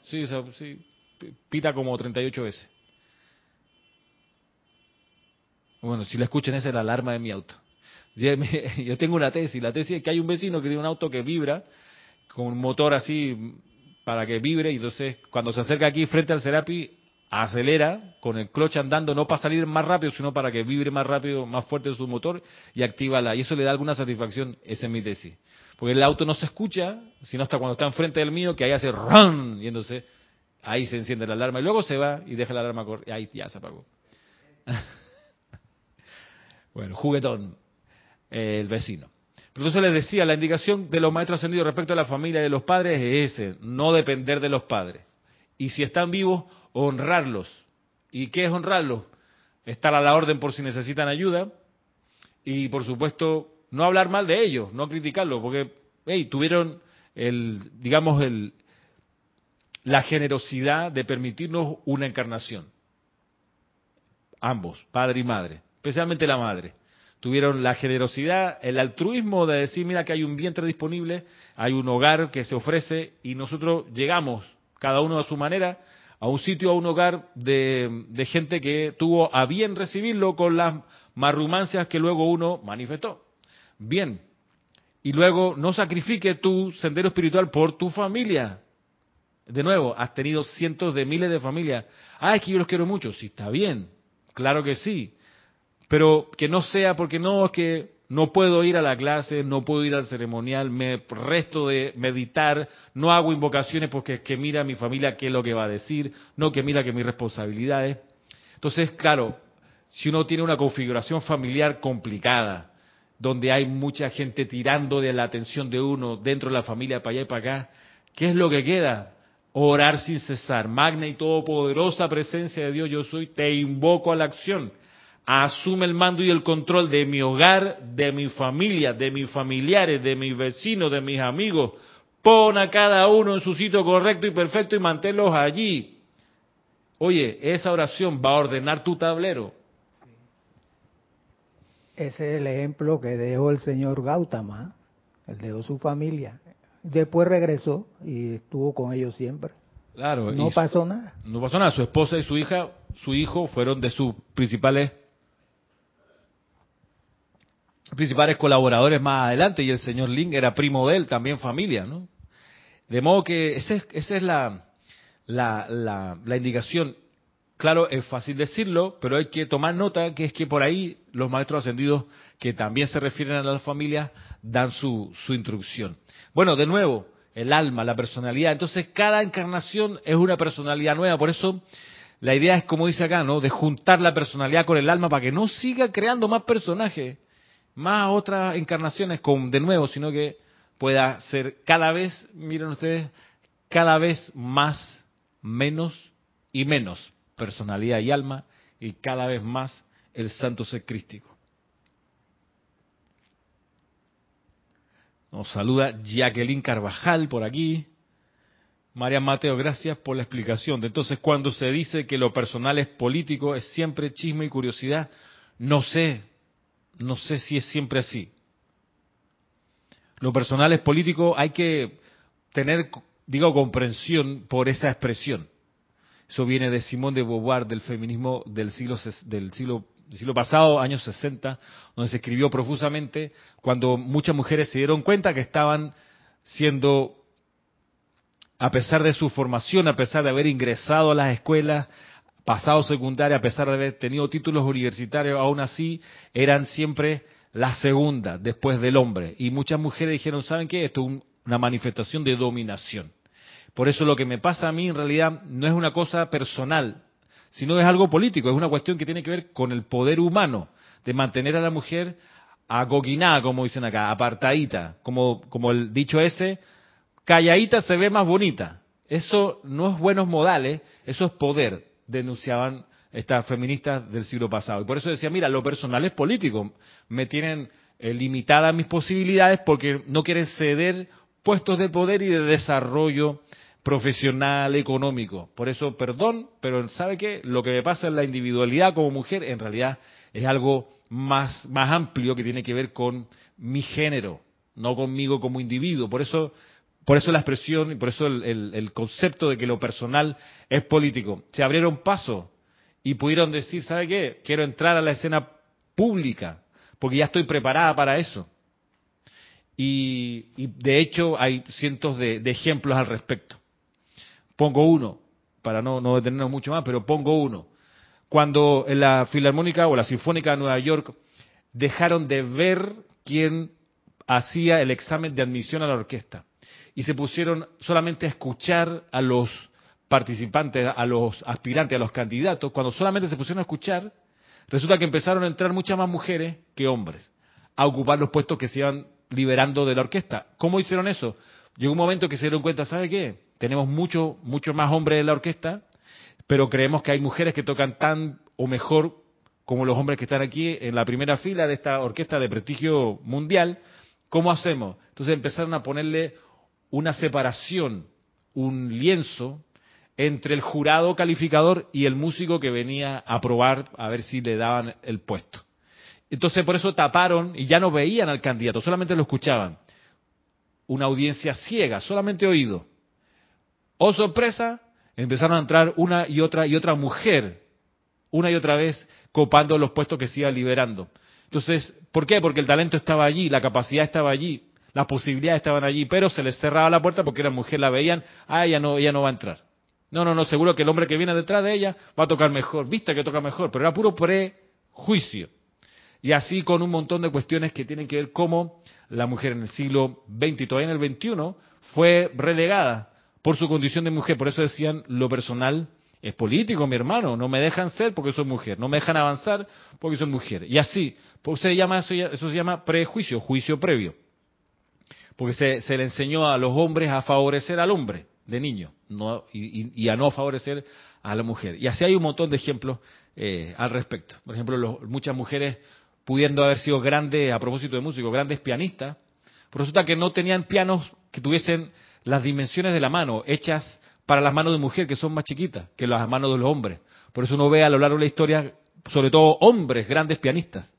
Sí, sí, pita como 38 veces. Bueno, si la escuchan, esa es la alarma de mi auto. *laughs* Yo tengo una tesis, la tesis es que hay un vecino que tiene un auto que vibra con un motor así para que vibre y entonces cuando se acerca aquí frente al Serapi acelera con el clutch andando no para salir más rápido sino para que vibre más rápido más fuerte su motor y activa la y eso le da alguna satisfacción esa es mi tesis. Porque el auto no se escucha sino hasta cuando está enfrente del mío que ahí hace run y entonces ahí se enciende la alarma y luego se va y deja la alarma correr y ahí ya se apagó. *laughs* Bueno juguetón el vecino entonces les decía, la indicación de los maestros ascendidos respecto a la familia de los padres es ese, no depender de los padres. Y si están vivos, honrarlos. ¿Y qué es honrarlos? Estar a la orden por si necesitan ayuda. Y por supuesto, no hablar mal de ellos, no criticarlos, porque hey, tuvieron el, digamos, el, la generosidad de permitirnos una encarnación. Ambos, padre y madre, especialmente la madre tuvieron la generosidad, el altruismo de decir, mira que hay un vientre disponible, hay un hogar que se ofrece y nosotros llegamos, cada uno a su manera, a un sitio, a un hogar de, gente que tuvo a bien recibirlo con las marrumancias que luego uno manifestó. Bien. Y luego no sacrifique tu sendero espiritual por tu familia. De nuevo, has tenido cientos de miles de familias. Ah, es que yo los quiero mucho. Sí, está bien. Claro que sí pero que no sea porque no, es que no puedo ir a la clase, no puedo ir al ceremonial, me resto de meditar, no hago invocaciones porque es que mira mi familia qué es lo que va a decir, no que mira que mis responsabilidades. Entonces, claro, si uno tiene una configuración familiar complicada donde hay mucha gente tirando de la atención de uno dentro de la familia para allá y para acá, ¿qué es lo que queda? Orar sin cesar. Magna y todopoderosa presencia de Dios yo soy, te invoco a la acción. Asume el mando y el control de mi hogar, de mi familia, de mis familiares, de mis vecinos, de mis amigos. Pon a cada uno en su sitio correcto y perfecto y manténlos allí. Oye, esa oración va a ordenar tu tablero. Ese es el ejemplo que dejó el señor Gautama. Él dejó su familia. Después regresó y estuvo con ellos siempre. Claro. No pasó nada. No pasó nada. Su esposa y su hija, su hijo fueron de sus principales principales colaboradores más adelante y el señor Ling era primo de él, también familia, ¿no? De modo que esa es, esa es la, la, la, la indicación. Claro, es fácil decirlo, pero hay que tomar nota que es que por ahí los maestros ascendidos, que también se refieren a las familias, dan su, su instrucción. Bueno, de nuevo, el alma, la personalidad. Entonces, cada encarnación es una personalidad nueva. Por eso, la idea es, como dice acá, ¿no? De juntar la personalidad con el alma para que no siga creando más personajes, más otras encarnaciones con, de nuevo, sino que pueda ser cada vez, miren ustedes, cada vez más, menos y menos personalidad y alma, y cada vez más el santo ser crístico. Nos saluda Jacqueline Carvajal por aquí. María Mateo, gracias por la explicación. Entonces, cuando se dice que lo personal es político, es siempre chisme y curiosidad, no sé, no sé si es siempre así. Lo personal es político, hay que tener, digo, comprensión por esa expresión. Eso viene de Simón de Beauvoir, del feminismo del siglo, del siglo, del siglo pasado, años 60, donde se escribió profusamente cuando muchas mujeres se dieron cuenta que estaban siendo, a pesar de su formación, a pesar de haber ingresado a las escuelas, pasado secundaria, a pesar de haber tenido títulos universitarios, aún así eran siempre la segunda después del hombre. Y muchas mujeres dijeron, ¿saben qué? Esto es una manifestación de dominación. Por eso lo que me pasa a mí en realidad no es una cosa personal, sino es algo político, es una cuestión que tiene que ver con el poder humano, de mantener a la mujer agoguinada, como dicen acá, apartadita, como, como el dicho ese, calladita se ve más bonita. Eso no es buenos modales, eso es poder, denunciaban estas feministas del siglo pasado. Y por eso decía, mira, lo personal es político, me tienen eh, limitadas mis posibilidades porque no quieren ceder puestos de poder y de desarrollo profesional, económico. Por eso, perdón, pero ¿sabe qué? Lo que me pasa en la individualidad como mujer en realidad es algo más, más amplio que tiene que ver con mi género, no conmigo como individuo. Por eso, por eso la expresión y por eso el, concepto de que lo personal es político. Se abrieron pasos y pudieron decir, ¿sabe qué? Quiero entrar a la escena pública, porque ya estoy preparada para eso. Y, de hecho hay cientos de, de ejemplos al respecto. Pongo uno, para no, no detenernos mucho más, pero pongo uno. Cuando en la Filarmónica o la Sinfónica de Nueva York dejaron de ver quién hacía el examen de admisión a la orquesta y se pusieron solamente a escuchar a los participantes, a los aspirantes, a los candidatos, cuando solamente se pusieron a escuchar, resulta que empezaron a entrar muchas más mujeres que hombres a ocupar los puestos que se iban liberando de la orquesta. ¿Cómo hicieron eso? Llegó un momento que se dieron cuenta, ¿sabe qué? Tenemos mucho, mucho más hombres en la orquesta, pero creemos que hay mujeres que tocan tan o mejor como los hombres que están aquí en la primera fila de esta orquesta de prestigio mundial. ¿Cómo hacemos? Entonces empezaron a ponerle una separación, un lienzo entre el jurado calificador y el músico que venía a probar a ver si le daban el puesto. Entonces por eso taparon y ya no veían al candidato, solamente lo escuchaban. Una audiencia ciega, solamente oído. Oh sorpresa, empezaron a entrar una y otra y otra mujer, una y otra vez copando los puestos que se iban liberando. Entonces, ¿por qué? Porque el talento estaba allí, la capacidad estaba allí, las posibilidades estaban allí, pero se les cerraba la puerta porque era mujer, la veían, ah, ella no, ella no va a entrar. No, no, no, seguro que el hombre que viene detrás de ella va a tocar mejor, viste que toca mejor, pero era puro prejuicio. Y así con un montón de cuestiones que tienen que ver cómo la mujer en el siglo XX y todavía en el XXI fue relegada por su condición de mujer. Por eso decían lo personal Es político, mi hermano. No me dejan ser porque soy mujer. No me dejan avanzar porque soy mujer. Y así, pues llama eso se llama prejuicio, juicio previo. Porque se, se, le enseñó a los hombres a favorecer al hombre de niño no, y, a no favorecer a la mujer. Y así hay un montón de ejemplos eh, al respecto. Por ejemplo, los, muchas mujeres pudiendo haber sido grandes, a propósito de músicos, grandes pianistas, pues resulta que no tenían pianos que tuviesen las dimensiones de la mano, hechas para las manos de mujer, que son más chiquitas que las manos de los hombres. Por eso uno ve a lo largo de la historia, sobre todo hombres, grandes pianistas,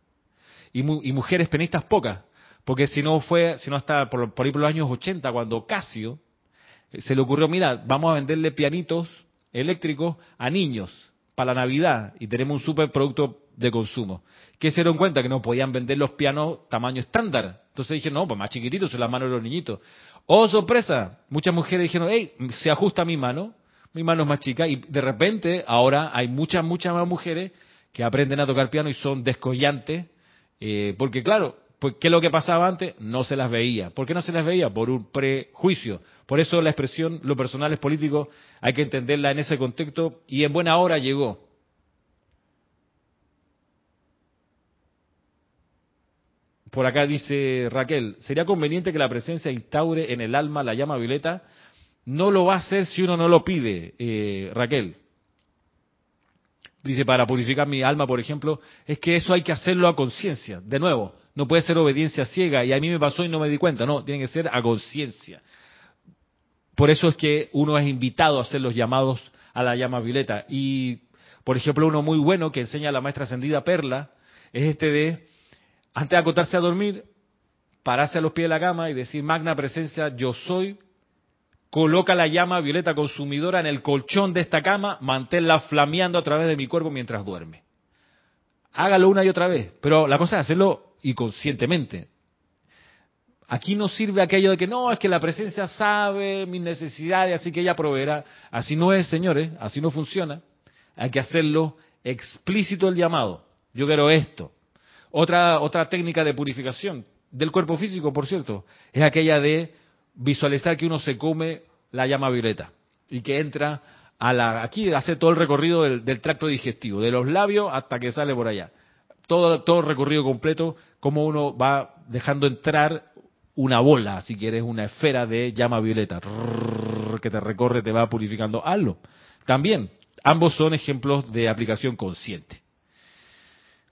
y, y mujeres pianistas pocas, porque si no fue, si no hasta por, por ahí por los años 80, cuando Casio eh, se le ocurrió, mira, vamos a venderle pianitos eléctricos a niños para la Navidad y tenemos un super producto de consumo. Que se dieron cuenta que no podían vender los pianos tamaño estándar. Entonces dijeron, no, pues más chiquititos son las manos de los niñitos. Oh, sorpresa, muchas mujeres dijeron, hey, se ajusta mi mano, mi mano es más chica y de repente ahora hay muchas, muchas más mujeres que aprenden a tocar piano y son descollantes, eh, porque claro, pues, ¿qué es lo que pasaba antes? No se las veía. ¿Por qué no se las veía? Por un prejuicio. Por eso la expresión, lo personal es político, hay que entenderla en ese contexto y en buena hora llegó. Por acá dice Raquel, ¿sería conveniente que la presencia instaure en el alma la llama violeta? No lo va a hacer si uno no lo pide, eh, Raquel. Dice, para purificar mi alma, por ejemplo, es que eso hay que hacerlo a conciencia. De nuevo, no puede ser obediencia ciega y a mí me pasó y no me di cuenta. No, tiene que ser a conciencia. Por eso es que uno es invitado a hacer los llamados a la llama violeta. Y, por ejemplo, uno muy bueno que enseña la maestra ascendida Perla es este de antes de acotarse a dormir, pararse a los pies de la cama y decir, magna presencia, yo soy, coloca la llama violeta consumidora en el colchón de esta cama, manténla flameando a través de mi cuerpo mientras duerme. Hágalo una y otra vez, pero la cosa es hacerlo y conscientemente. Aquí no sirve aquello de que no, es que la presencia sabe mis necesidades, así que ella proveerá. Así no es, señores, así no funciona. Hay que hacerlo explícito el llamado. Yo quiero esto, otra, otra técnica de purificación del cuerpo físico, por cierto, es aquella de visualizar que uno se come la llama violeta y que entra a la, aquí hace todo el recorrido del, tracto digestivo, de los labios hasta que sale por allá. Todo, todo el recorrido completo, como uno va dejando entrar una bola, si quieres, una esfera de llama violeta, que te recorre, te va purificando. Hazlo. También, ambos son ejemplos de aplicación consciente.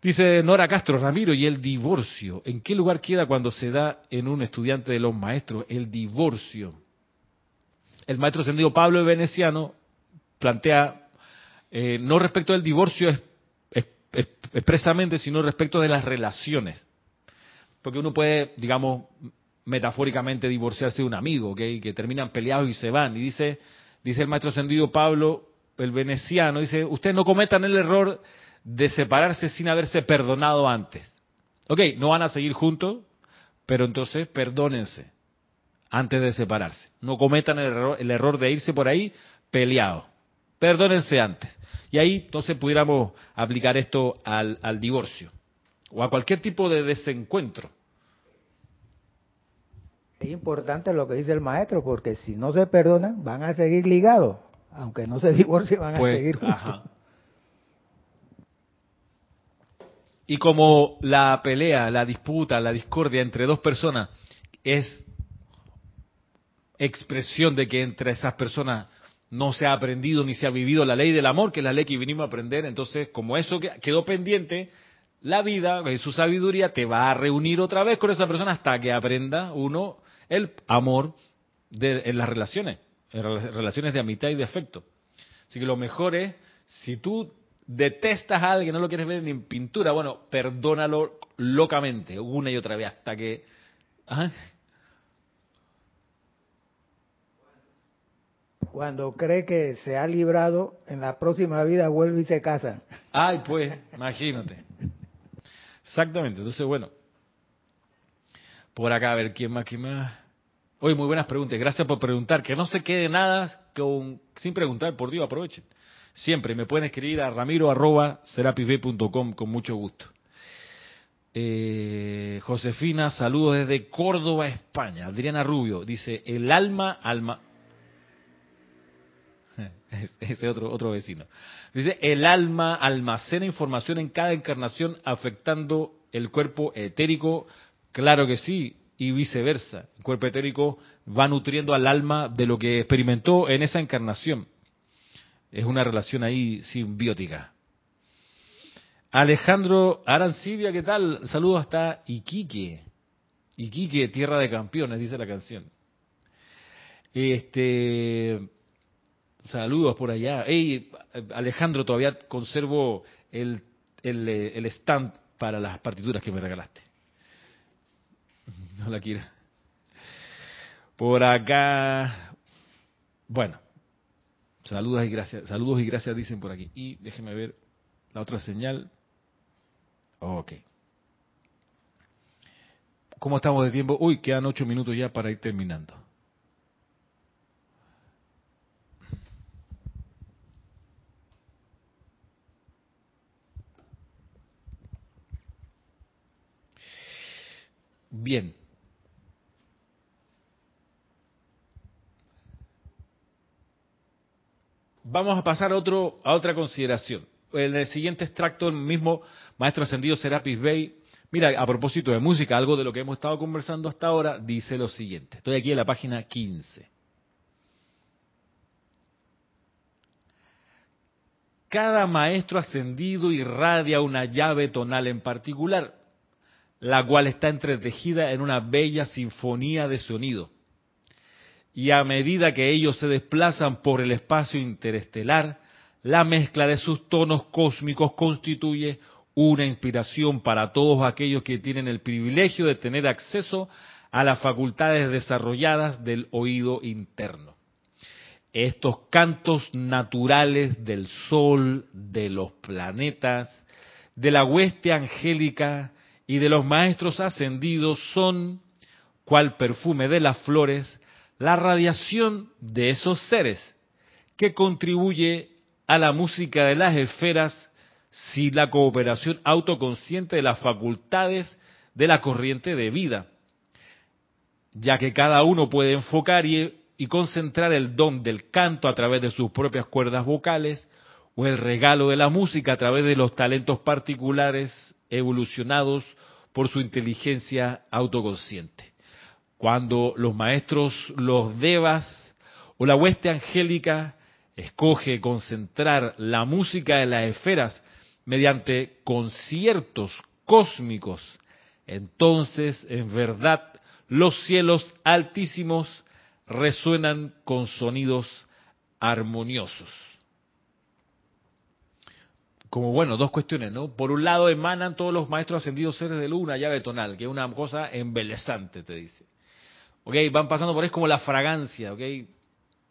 Dice Nora Castro Ramiro, y el divorcio. ¿En qué lugar queda cuando se da en un estudiante de los maestros el divorcio? El maestro ascendido Pablo Veneciano plantea, eh, no respecto del divorcio expresamente, sino respecto de las relaciones. Porque uno puede, digamos, metafóricamente divorciarse de un amigo, que terminan peleados y se van. Y dice, dice el maestro ascendido Pablo, el veneciano, dice, ustedes no cometan el error de separarse sin haberse perdonado antes. Ok, no van a seguir juntos, pero entonces perdónense antes de separarse. No cometan el error, el error de irse por ahí peleados. Perdónense antes. Y ahí entonces pudiéramos aplicar esto al, al divorcio o a cualquier tipo de desencuentro. Es importante lo que dice el maestro, porque si no se perdonan, van a seguir ligados. Aunque no se divorcien, van a pues, seguir juntos. Y como la pelea, la disputa, la discordia entre dos personas es expresión de que entre esas personas no se ha aprendido ni se ha vivido la ley del amor, que es la ley que vinimos a aprender, entonces como eso quedó pendiente, la vida, en su sabiduría, te va a reunir otra vez con esa persona hasta que aprenda uno el amor de, en las relaciones, en relaciones de amistad y de afecto. Así que lo mejor es, si tú detestas a alguien, no lo quieres ver ni en pintura, bueno, perdónalo locamente, una y otra vez, hasta que... Cuando cree que se ha librado, en la próxima vida vuelve y se casa. Ay, pues, imagínate. Exactamente, entonces bueno. Por acá, a ver, ¿quién más, quién más? Oye, muy buenas preguntas, gracias por preguntar. Que no se quede nada con, sin preguntar, por Dios, aprovechen. Siempre me pueden escribir a ramiro con mucho gusto. Eh, Josefina, saludos desde Córdoba, España. Adriana Rubio dice, el alma, alma. *laughs* Ese otro, otro vecino. Dice, el alma almacena información en cada encarnación afectando el cuerpo etérico. Claro que sí, y viceversa. El cuerpo etérico va nutriendo al alma de lo que experimentó en esa encarnación. Es una relación ahí simbiótica. Alejandro Arancibia, ¿qué tal? Saludos hasta Iquique. Iquique, tierra de campeones, dice la canción. Este, saludos por allá. Hey, Alejandro, todavía conservo el, el, el stand para las partituras que me regalaste. No la quiero. Por acá, bueno, saludos y gracias, saludos y gracias dicen por aquí. Y déjeme ver la otra señal. Ok. ¿Cómo estamos de tiempo? Uy, quedan ocho minutos ya para ir terminando. Bien. Vamos a pasar a, otro, a otra consideración. En el siguiente extracto, el mismo maestro ascendido Serapis Bey, mira, a propósito de música, algo de lo que hemos estado conversando hasta ahora, dice lo siguiente. Estoy aquí en la página 15. Cada maestro ascendido irradia una llave tonal en particular, la cual está entretejida en una bella sinfonía de sonido y a medida que ellos se desplazan por el espacio interestelar, la mezcla de sus tonos cósmicos constituye una inspiración para todos aquellos que tienen el privilegio de tener acceso a las facultades desarrolladas del oído interno. Estos cantos naturales del sol, de los planetas, de la hueste angélica y de los maestros ascendidos son, cual perfume de las flores, la radiación de esos seres que contribuye a la música de las esferas si la cooperación autoconsciente de las facultades de la corriente de vida, ya que cada uno puede enfocar y, y concentrar el don del canto a través de sus propias cuerdas vocales o el regalo de la música a través de los talentos particulares evolucionados por su inteligencia autoconsciente. Cuando los maestros, los devas o la hueste angélica escoge concentrar la música de las esferas mediante conciertos cósmicos, entonces en verdad los cielos altísimos resuenan con sonidos armoniosos. Como bueno, dos cuestiones, ¿no? Por un lado emanan todos los maestros ascendidos seres de luz una llave tonal, que es una cosa embelezante, te dice. ¿Ok? Van pasando por ahí como la fragancia, ¿ok?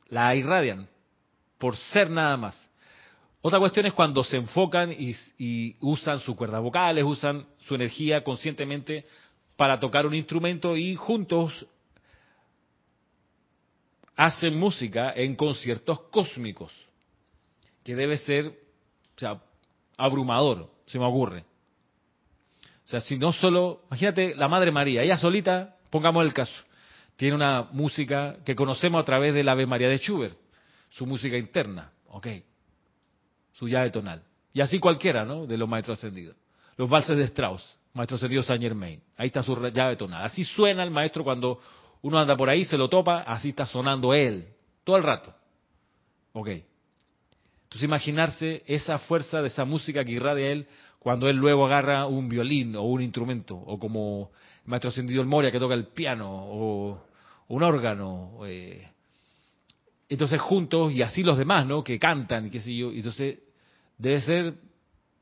La irradian, por ser nada más. Otra cuestión es cuando se enfocan y, usan sus cuerdas vocales, usan su energía conscientemente para tocar un instrumento y juntos hacen música en conciertos cósmicos, que debe ser, o sea, abrumador, se me ocurre. O sea, si no solo, imagínate la Madre María, ella solita, pongamos el caso, tiene una música que conocemos a través del Ave María de Schubert, su música interna, ok, su llave tonal. Y así cualquiera, ¿no? De los maestros ascendidos. Los valses de Strauss, maestro ascendido Saint Germain, ahí está su llave tonal. Así suena el maestro cuando uno anda por ahí, se lo topa, así está sonando él, todo el rato. Ok. Entonces imaginarse esa fuerza de esa música que irradia él cuando él luego agarra un violín o un instrumento, o como el maestro ascendido el Moria que toca el piano, o un órgano. Eh. Entonces juntos, y así los demás, ¿no? Que cantan y qué sé yo. Entonces debe ser,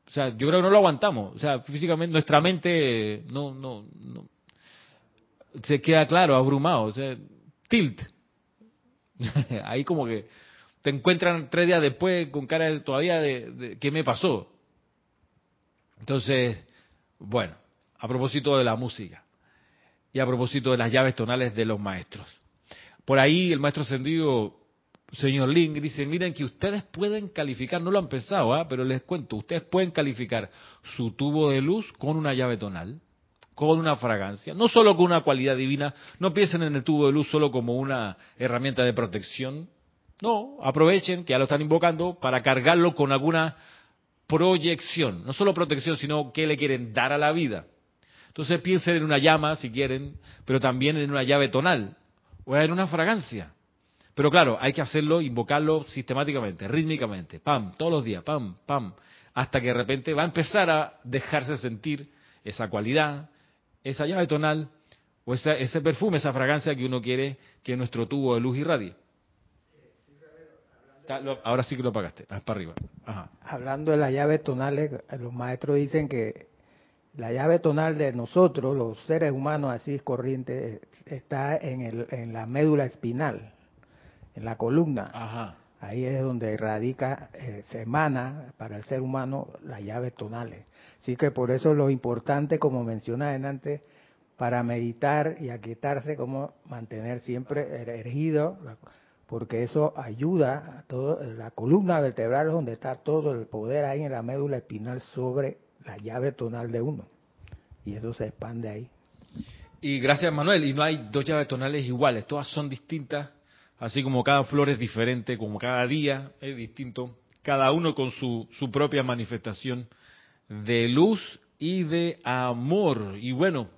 o sea, yo creo que no lo aguantamos. O sea, físicamente nuestra mente no, no, no se queda claro, abrumado. O sea, tilt. *laughs* Ahí como que te encuentran tres días después con cara todavía de, de qué me pasó. Entonces, bueno, a propósito de la música y a propósito de las llaves tonales de los maestros. Por ahí el maestro ascendido, señor Ling, dice, miren que ustedes pueden calificar, no lo han pensado, ¿ah? pero les cuento, ustedes pueden calificar su tubo de luz con una llave tonal, con una fragancia, no solo con una cualidad divina, no piensen en el tubo de luz solo como una herramienta de protección, No, aprovechen que ya lo están invocando para cargarlo con alguna proyección, no solo protección, sino qué le quieren dar a la vida. Entonces piensen en una llama, si quieren, pero también en una llave tonal o en una fragancia. Pero claro, hay que hacerlo, invocarlo sistemáticamente, rítmicamente, pam, todos los días, pam, pam, hasta que de repente va a empezar a dejarse sentir esa cualidad, esa llave tonal o ese perfume, esa fragancia que uno quiere que nuestro tubo de luz irradie. Ahora sí que lo pagaste, para arriba. Hablando de las llaves tonales, los maestros dicen que la llave tonal de nosotros, los seres humanos así corrientes, está en, el, en la médula espinal, en la columna. Ahí es donde radica, eh, se emana para el ser humano las llaves tonales. Así que por eso lo importante, como mencionaba antes, para meditar y aquietarse, como mantener siempre erigido porque eso ayuda a todo, la columna vertebral donde está todo el poder ahí en la médula espinal sobre la llave tonal de uno. Y eso se expande ahí. Y gracias Manuel, y no hay dos llaves tonales iguales, todas son distintas, así como cada flor es diferente, como cada día es distinto, cada uno con su, su propia manifestación de luz y de amor. Y bueno,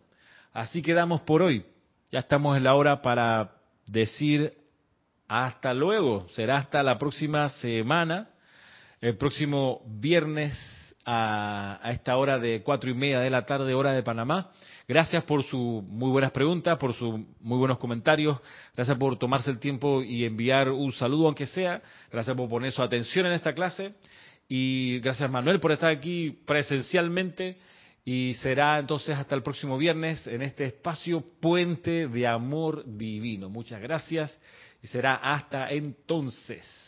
así quedamos por hoy. Ya estamos en la hora para decir hasta luego. Será hasta la próxima semana, el próximo viernes a, esta hora de cuatro y media de la tarde, hora de Panamá. Gracias por sus muy buenas preguntas, por sus muy buenos comentarios. Gracias por tomarse el tiempo y enviar un saludo, aunque sea. Gracias por poner su atención en esta clase. Y gracias, Manuel, por estar aquí presencialmente. Y será entonces hasta el próximo viernes en este espacio Puente de Amor Divino. Muchas gracias y será hasta entonces.